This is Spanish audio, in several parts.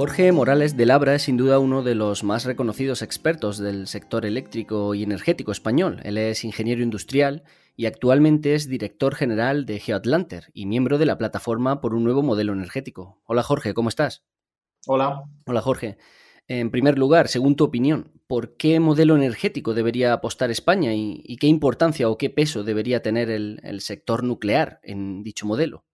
Jorge Morales de Labra es sin duda uno de los más reconocidos expertos del sector eléctrico y energético español. Él es ingeniero industrial y actualmente es director general de GeoAtlanter y miembro de la plataforma por un nuevo modelo energético. Hola Jorge, ¿cómo estás? Hola. Hola Jorge. En primer lugar, según tu opinión, ¿por qué modelo energético debería apostar España y, qué importancia o qué peso debería tener el, el sector nuclear en dicho modelo?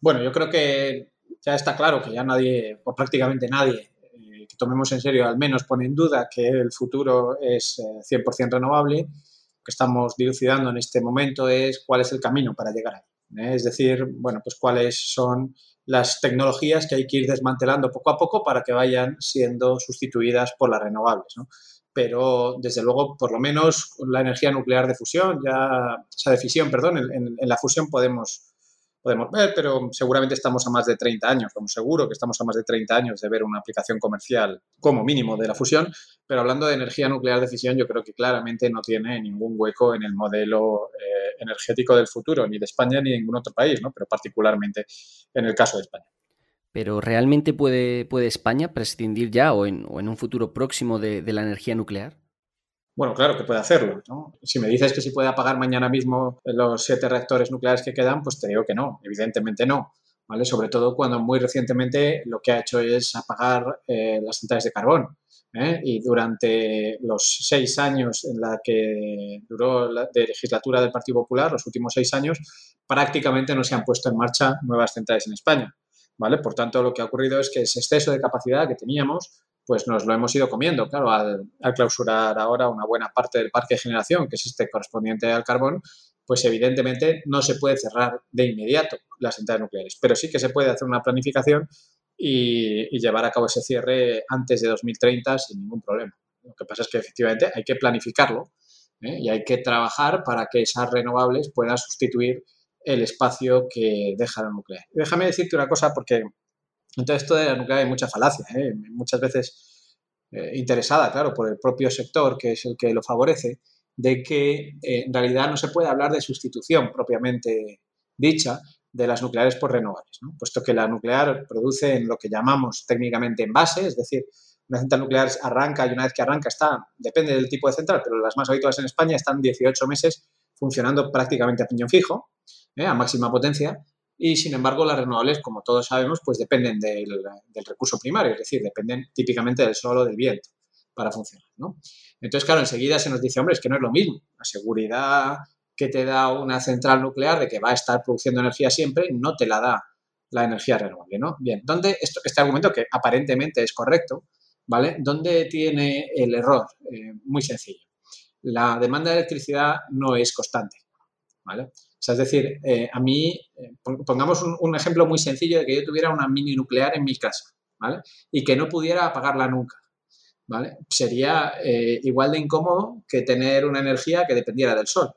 Bueno, yo creo que ya está claro que ya nadie, o prácticamente nadie, eh, que tomemos en serio, al menos pone en duda que el futuro es 100% eh, renovable. Lo que estamos dilucidando en este momento es cuál es el camino para llegar ahí. ¿eh? Es decir, bueno, pues cuáles son las tecnologías que hay que ir desmantelando poco a poco para que vayan siendo sustituidas por las renovables. Pero, desde luego, por lo menos la energía nuclear de fusión, ya, o sea, de fisión, perdón, en la fusión podemos podemos ver, pero seguramente estamos a más de 30 años, como seguro que estamos a más de 30 años de ver una aplicación comercial como mínimo de la fusión, pero hablando de energía nuclear de fisión, yo creo que claramente no tiene ningún hueco en el modelo eh, energético del futuro, ni de España ni de ningún otro país, ¿no? pero particularmente en el caso de España. Pero ¿realmente puede, puede España prescindir ya o en, un futuro próximo de la energía nuclear? Bueno, claro que puede hacerlo. Si me dices que si puede apagar mañana mismo los siete reactores nucleares que quedan, pues te digo que no, evidentemente no. ¿vale? Sobre todo cuando muy recientemente lo que ha hecho es apagar eh, las centrales de carbón. ¿eh? Y durante los seis años en la que duró la legislatura del Partido Popular, los últimos seis años, prácticamente no se han puesto en marcha nuevas centrales en España. ¿vale? Por tanto, lo que ha ocurrido es que ese exceso de capacidad que teníamos pues nos lo hemos ido comiendo. Claro, al, clausurar ahora una buena parte del parque de generación, que es este correspondiente al carbón, pues evidentemente no se puede cerrar de inmediato las centrales nucleares, pero sí que se puede hacer una planificación y, llevar a cabo ese cierre antes de 2030 sin ningún problema. Lo que pasa es que efectivamente hay que planificarlo ¿eh? y hay que trabajar para que esas renovables puedan sustituir el espacio que deja la nuclear. déjame decirte una cosa porque entonces, esto de la nuclear hay mucha falacia, ¿eh? muchas veces eh, interesada, claro, por el propio sector, que es el que lo favorece, de que eh, en realidad no se puede hablar de sustitución propiamente dicha de las nucleares por renovables, puesto que la nuclear produce en lo que llamamos técnicamente envase, es decir, una central nuclear arranca y una vez que arranca está, depende del tipo de central, pero las más habituales en España están 18 meses funcionando prácticamente a piñón fijo, a máxima potencia, y sin embargo las renovables, como todos sabemos, pues dependen del, recurso primario, es decir, dependen típicamente del sol o del viento para funcionar. ¿no? Entonces, claro, enseguida se nos dice, hombre, es que no es lo mismo. La seguridad que te da una central nuclear de que va a estar produciendo energía siempre, no te la da la energía renovable, ¿no? Bien, ¿dónde esto, este argumento, que aparentemente es correcto, ¿vale? ¿Dónde tiene el error? Eh, muy sencillo. La demanda de electricidad no es constante, ¿vale? Es decir, eh, a mí, eh, pongamos un, ejemplo muy sencillo de que yo tuviera una mini nuclear en mi casa, ¿vale? Y que no pudiera apagarla nunca, ¿vale? Sería eh, igual de incómodo que tener una energía que dependiera del sol,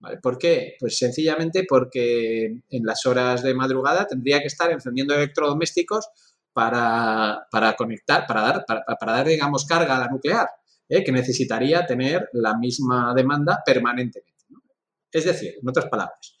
¿vale? ¿Por qué? Pues sencillamente porque en las horas de madrugada tendría que estar encendiendo electrodomésticos para, conectar, para dar, para, para, dar, digamos, carga a la nuclear, que necesitaría tener la misma demanda permanentemente. Es decir, en otras palabras,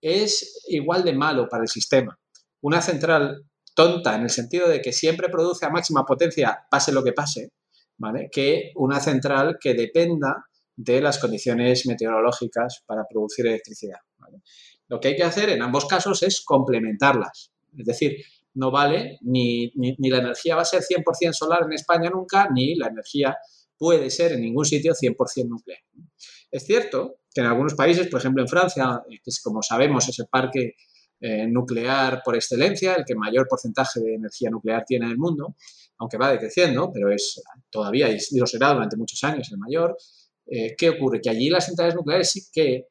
es igual de malo para el sistema una central tonta en el sentido de que siempre produce a máxima potencia, pase lo que pase, ¿vale? que una central que dependa de las condiciones meteorológicas para producir electricidad. Lo que hay que hacer en ambos casos es complementarlas. Es decir, no vale ni, ni, la energía va a ser 100% solar en España nunca, ni la energía puede ser en ningún sitio 100% nuclear. Es cierto que en algunos países, por ejemplo en Francia, eh, que como sabemos es el parque eh, nuclear por excelencia, el que mayor porcentaje de energía nuclear tiene en el mundo, aunque va decreciendo, pero es todavía y lo será durante muchos años el mayor. Eh, ¿Qué ocurre? Que allí las centrales nucleares sí que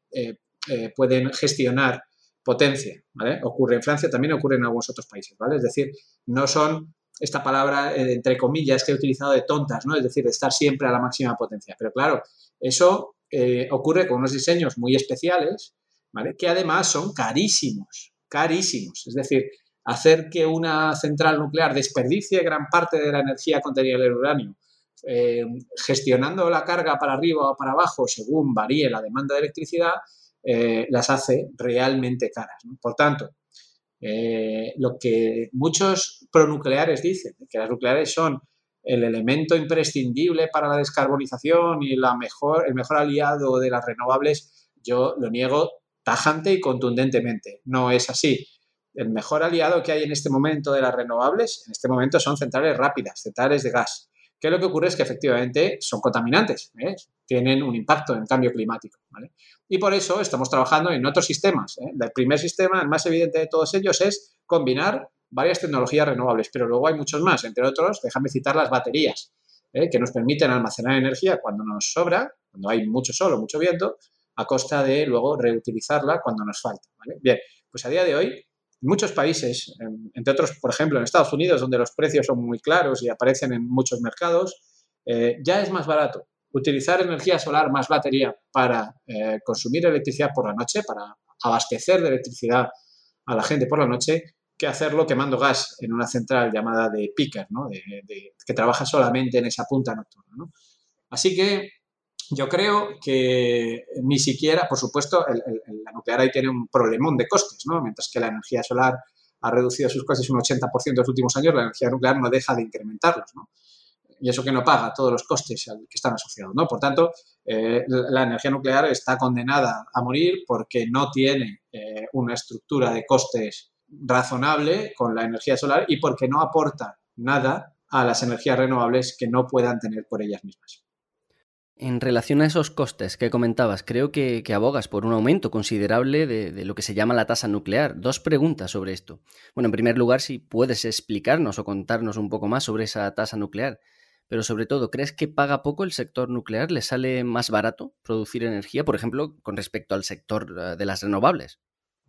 pueden gestionar potencia. Ocurre en Francia, también ocurre en algunos otros países, ¿vale? Es decir, no son esta palabra, entre comillas, que he utilizado de tontas, ¿no? Es decir, de estar siempre a la máxima potencia. Pero claro, eso eh, ocurre con unos diseños muy especiales, ¿vale? que además son carísimos, carísimos. Es decir, hacer que una central nuclear desperdicie gran parte de la energía contenida en el uranio, eh, gestionando la carga para arriba o para abajo según varíe la demanda de electricidad, eh, las hace realmente caras. Por tanto, lo que muchos pronucleares dicen, que las nucleares son el elemento imprescindible para la descarbonización y la mejor, el mejor aliado de las renovables, yo lo niego tajante y contundentemente. No es así. El mejor aliado que hay en este momento de las renovables, en este momento son centrales rápidas, centrales de gas. ¿Qué lo que ocurre es que efectivamente son contaminantes, ¿eh? tienen un impacto en el cambio climático. Y por eso estamos trabajando en otros sistemas. ¿eh? El primer sistema, el más evidente de todos ellos, es combinar varias tecnologías renovables, pero luego hay muchos más, entre otros, déjame citar las baterías, ¿eh? que nos permiten almacenar energía cuando nos sobra, cuando hay mucho sol o mucho viento, a costa de luego reutilizarla cuando nos falta. Bien, pues a día de hoy muchos países, entre otros, por ejemplo, en Estados Unidos, donde los precios son muy claros y aparecen en muchos mercados, eh, ya es más barato utilizar energía solar más batería para eh, consumir electricidad por la noche, para abastecer de electricidad a la gente por la noche, que hacerlo quemando gas en una central llamada de picker, ¿no? que trabaja solamente en esa punta nocturna. Así que yo creo que ni siquiera, por supuesto, la nuclear ahí tiene un problemón de costes, ¿no? Mientras que la energía solar ha reducido sus costes un 80% en los últimos años, la energía nuclear no deja de incrementarlos, ¿no? Y eso que no paga todos los costes que están asociados, ¿no? Por tanto, eh, la energía nuclear está condenada a morir porque no tiene eh, una estructura de costes razonable con la energía solar y porque no aporta nada a las energías renovables que no puedan tener por ellas mismas. En relación a esos costes que comentabas, creo que, abogas por un aumento considerable de, lo que se llama la tasa nuclear. Dos preguntas sobre esto. Bueno, en primer lugar, si puedes explicarnos o contarnos un poco más sobre esa tasa nuclear. Pero sobre todo, ¿crees que paga poco el sector nuclear? ¿Le sale más barato producir energía, por ejemplo, con respecto al sector eh, de las renovables?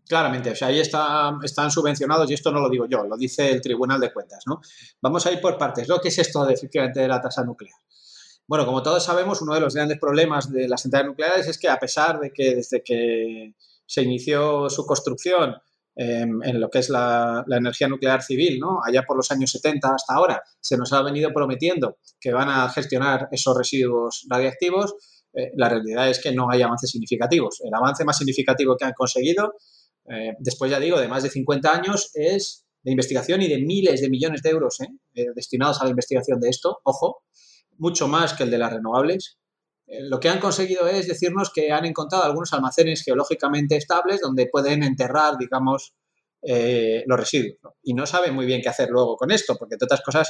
Claramente, o sea, ahí están subvencionados y esto no lo digo yo, lo dice el Tribunal de Cuentas, ¿no? Vamos a ir por partes. ¿Lo que es esto de, efectivamente de la tasa nuclear? Bueno, como todos sabemos, uno de los grandes problemas de las centrales nucleares es que a pesar de que desde que se inició su construcción em, en lo que es la, energía nuclear civil, ¿no? allá por los años 70 hasta ahora, se nos ha venido prometiendo que van a gestionar esos residuos radiactivos, eh, la realidad es que no hay avances significativos. El avance más significativo que han conseguido, eh, después ya digo, de más de 50 años, es de investigación y de miles de millones de euros ¿eh? destinados a la investigación de esto, ojo, mucho más que el de las renovables. Eh, lo que han conseguido es decirnos que han encontrado algunos almacenes geológicamente estables donde pueden enterrar, digamos, eh, los residuos. Y no saben muy bien qué hacer luego con esto, porque de otras cosas,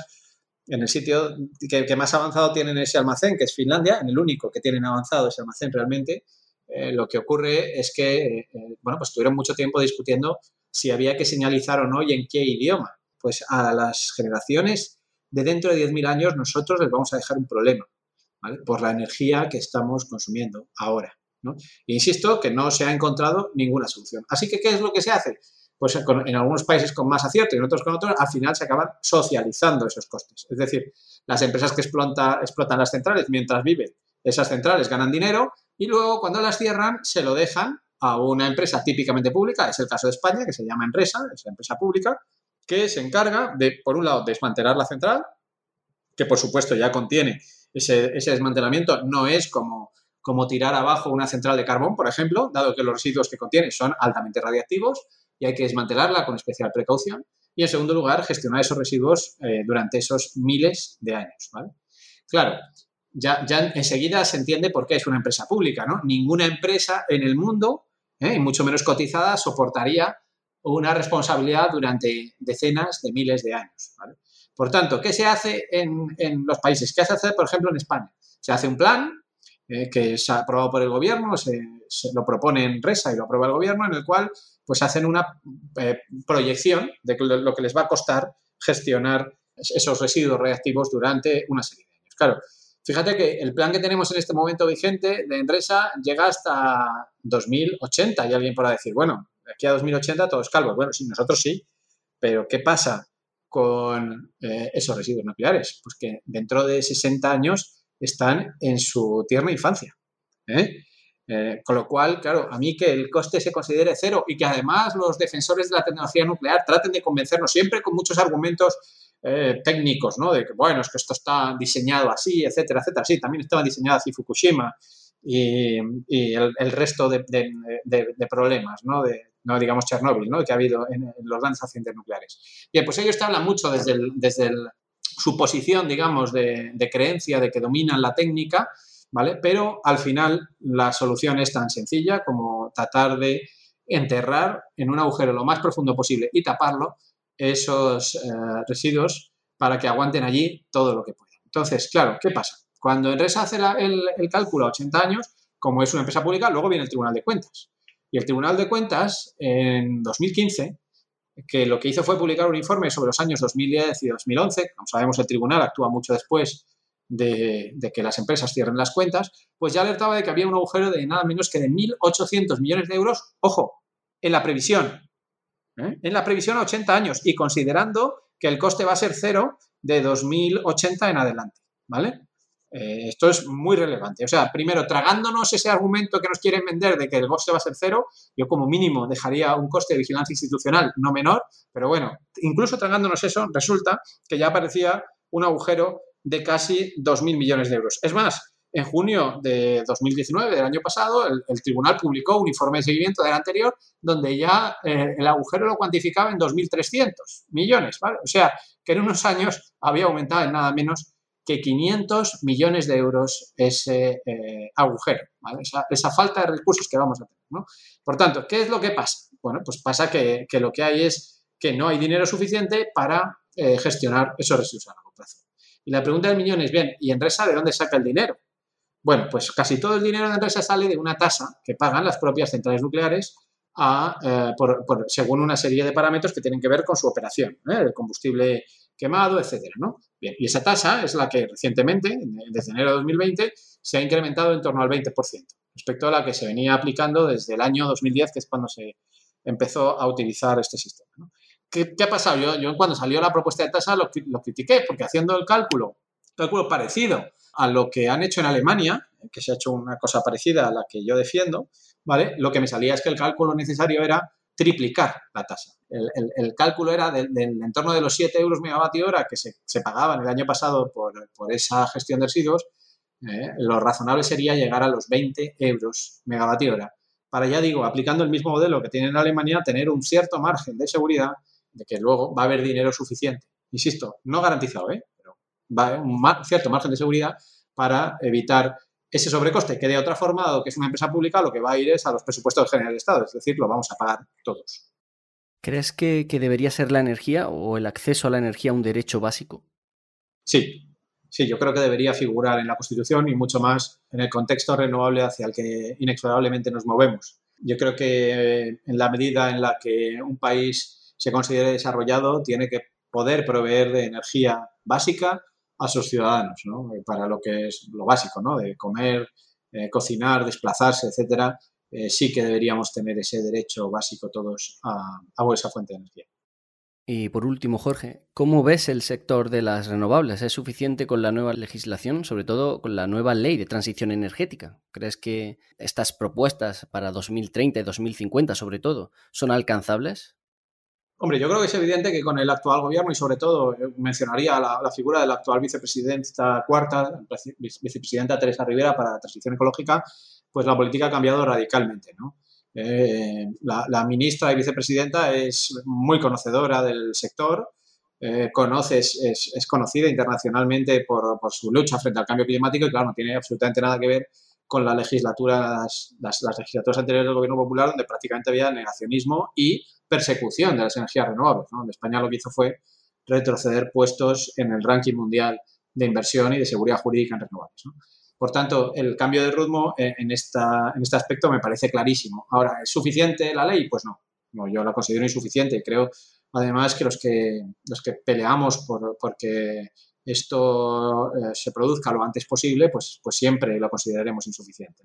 en el sitio que, más avanzado tienen ese almacén, que es Finlandia, en el único que tienen avanzado ese almacén realmente, eh, lo que ocurre es que, bueno, pues tuvieron mucho tiempo discutiendo si había que señalizar o no y en qué idioma. Pues a las generaciones de dentro de 10.000 años nosotros les vamos a dejar un problema, Por la energía que estamos consumiendo ahora. E insisto que no se ha encontrado ninguna solución. Así que, ¿qué es lo que se hace? Pues en algunos países con más acierto y en otros con otros, al final se acaban socializando esos costes. Es decir, las empresas que explotan las centrales mientras viven, esas centrales ganan dinero y luego cuando las cierran se lo dejan a una empresa típicamente pública, es el caso de España, que se llama Enresa, es la empresa pública, que se encarga de, por un lado, desmantelar la central, que por supuesto ya contiene ese, desmantelamiento, no es como, como tirar abajo una central de carbón, por ejemplo, dado que los residuos que contiene son altamente radiactivos y hay que desmantelarla con especial precaución. Y en segundo lugar, gestionar esos residuos eh, durante esos miles de años. Claro, ya, ya, enseguida se entiende por qué es una empresa pública, ¿no? Ninguna empresa en el mundo, ¿eh? y mucho menos cotizada, soportaría una responsabilidad durante decenas de miles de años. Por tanto, ¿qué se hace en, los países? ¿Qué se hace, por ejemplo, en España? Se hace un plan eh, que es aprobado por el gobierno, se, lo propone en RESA y lo aprueba el gobierno, en el cual pues hacen una eh, proyección de lo que les va a costar gestionar esos residuos reactivos durante una serie de años. Claro, fíjate que el plan que tenemos en este momento vigente de Enresa llega hasta 2080 y alguien podrá decir, bueno, aquí a 2080 todos calvos. Bueno, sí, nosotros sí, pero ¿qué pasa con eh, esos residuos nucleares? Pues que dentro de 60 años están en su tierna infancia. ¿eh? Eh, con lo cual, claro, a mí que el coste se considere cero y que además los defensores de la tecnología nuclear traten de convencernos siempre con muchos argumentos técnicos, ¿no? De que, bueno, es que esto está diseñado así, etcétera, etcétera. Sí, también estaba diseñado así Fukushima y, el, resto de, problemas, ¿no? De no digamos Chernóbil, ¿no? que ha habido en, los grandes accidentes nucleares. Bien, pues ellos te hablan mucho desde, desde su posición, digamos, de, de, creencia de que dominan la técnica, ¿vale? Pero al final la solución es tan sencilla como tratar de enterrar en un agujero lo más profundo posible y taparlo esos eh, residuos para que aguanten allí todo lo que puedan. Entonces, claro, ¿qué pasa? Cuando Enresa hace el, cálculo a 80 años, como es una empresa pública, luego viene el Tribunal de Cuentas. Y el Tribunal de Cuentas, en 2015, que lo que hizo fue publicar un informe sobre los años 2010 y 2011, como sabemos el Tribunal actúa mucho después de, que las empresas cierren las cuentas, pues ya alertaba de que había un agujero de nada menos que de 1.800 millones de euros, ojo, en la previsión, ¿eh? en la previsión a 80 años y considerando que el coste va a ser cero de 2080 en adelante, ¿vale? Eh, esto es muy relevante. O sea, primero, tragándonos ese argumento que nos quieren vender de que el coste va a ser cero, yo como mínimo dejaría un coste de vigilancia institucional no menor, pero bueno, incluso tragándonos eso, resulta que ya aparecía un agujero de casi 2.000 millones de euros. Es más, en junio de 2019, del año pasado, el, tribunal publicó un informe de seguimiento del anterior donde ya eh, el agujero lo cuantificaba en 2.300 millones, ¿vale? O sea, que en unos años había aumentado en nada menos que 500 millones de euros ese eh, agujero, esa, falta de recursos que vamos a tener. ¿no? Por tanto, ¿qué es lo que pasa? Bueno, pues pasa que, lo que hay es que no hay dinero suficiente para eh, gestionar esos residuos a largo plazo. Y la pregunta del millón es, bien, ¿y Enresa de dónde saca el dinero? Bueno, pues casi todo el dinero de Enresa sale de una tasa que pagan las propias centrales nucleares a, eh, según una serie de parámetros que tienen que ver con su operación, el combustible quemado, etcétera, ¿no? Bien, y esa tasa es la que recientemente, desde enero de 2020, se ha incrementado en torno al 20% respecto a la que se venía aplicando desde el año 2010, que es cuando se empezó a utilizar este sistema. ¿Qué, ha pasado? Yo, yo, cuando salió la propuesta de tasa lo, lo, critiqué, porque haciendo el cálculo, cálculo parecido a lo que han hecho en Alemania, que se ha hecho una cosa parecida a la que yo defiendo, ¿vale? Lo que me salía es que el cálculo necesario era triplicar la tasa. El, cálculo era del, entorno de los 7 euros megavatio hora que se, pagaban el año pasado por, esa gestión de residuos, eh, lo razonable sería llegar a los 20 euros megavatio hora. Para, ya digo, aplicando el mismo modelo que tiene en Alemania, tener un cierto margen de seguridad de que luego va a haber dinero suficiente. Insisto, no garantizado, ¿eh? Un cierto margen de seguridad para evitar ese sobrecoste, que de otra forma, dado que es una empresa pública, lo que va a ir es a los presupuestos generales del Estado, es decir, lo vamos a pagar todos. ¿Crees que, debería ser la energía o el acceso a la energía un derecho básico? Sí, sí, yo creo que debería figurar en la Constitución y mucho más en el contexto renovable hacia el que inexorablemente nos movemos. Yo creo que en la medida en la que un país se considere desarrollado, tiene que poder proveer de energía básica a sus ciudadanos, ¿no? Eh, para lo que es lo básico, ¿no? De comer, eh, cocinar, desplazarse, etcétera, eh, sí que deberíamos tener ese derecho básico todos a, a esa fuente de energía. Y por último, Jorge, ¿cómo ves el sector de las renovables? ¿Es suficiente con la nueva legislación, sobre todo con la nueva ley de transición energética? ¿Crees que estas propuestas para 2030 y 2050, sobre todo, son alcanzables? Hombre, yo creo que es evidente que con el actual gobierno y sobre todo eh, mencionaría la, figura de la actual vicepresidenta cuarta, vicepresidenta Teresa Rivera para la transición ecológica, pues la política ha cambiado radicalmente. Eh, la, ministra y vicepresidenta es muy conocedora del sector, eh, conoce, es, conocida internacionalmente por, su lucha frente al cambio climático y claro, no tiene absolutamente nada que ver con la legislatura, las, legislaturas anteriores del gobierno popular, donde prácticamente había negacionismo y persecución de las energías renovables. En España lo que hizo fue retroceder puestos en el ranking mundial de inversión y de seguridad jurídica en renovables. Por tanto, el cambio de ritmo en, esta, en este aspecto me parece clarísimo. Ahora, ¿es suficiente la ley? Pues no. no yo la considero insuficiente creo, además, que los que, los que peleamos por, porque esto eh, se produzca lo antes posible, pues, pues siempre lo consideraremos insuficiente.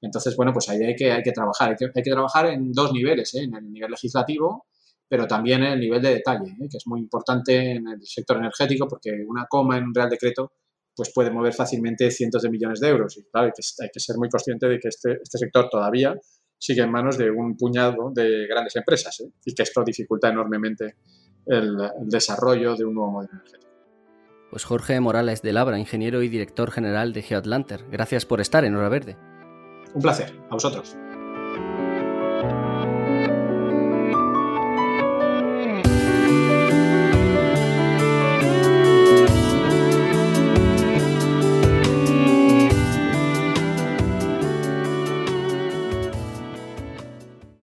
Entonces, bueno, pues ahí hay que, trabajar. Hay que, trabajar en dos niveles, ¿eh? en el nivel legislativo, pero también en el nivel de detalle, ¿eh? que es muy importante en el sector energético, porque una coma en un Real Decreto pues puede mover fácilmente cientos de millones de euros. Y claro, hay que, ser muy consciente de que este, este sector todavía sigue en manos de un puñado de grandes empresas y que esto dificulta enormemente el desarrollo de un nuevo modelo energético. Pues Jorge Morales de Labra, ingeniero y director general de Geoatlanter. Gracias por estar en Hora Verde. Un placer, a vosotros.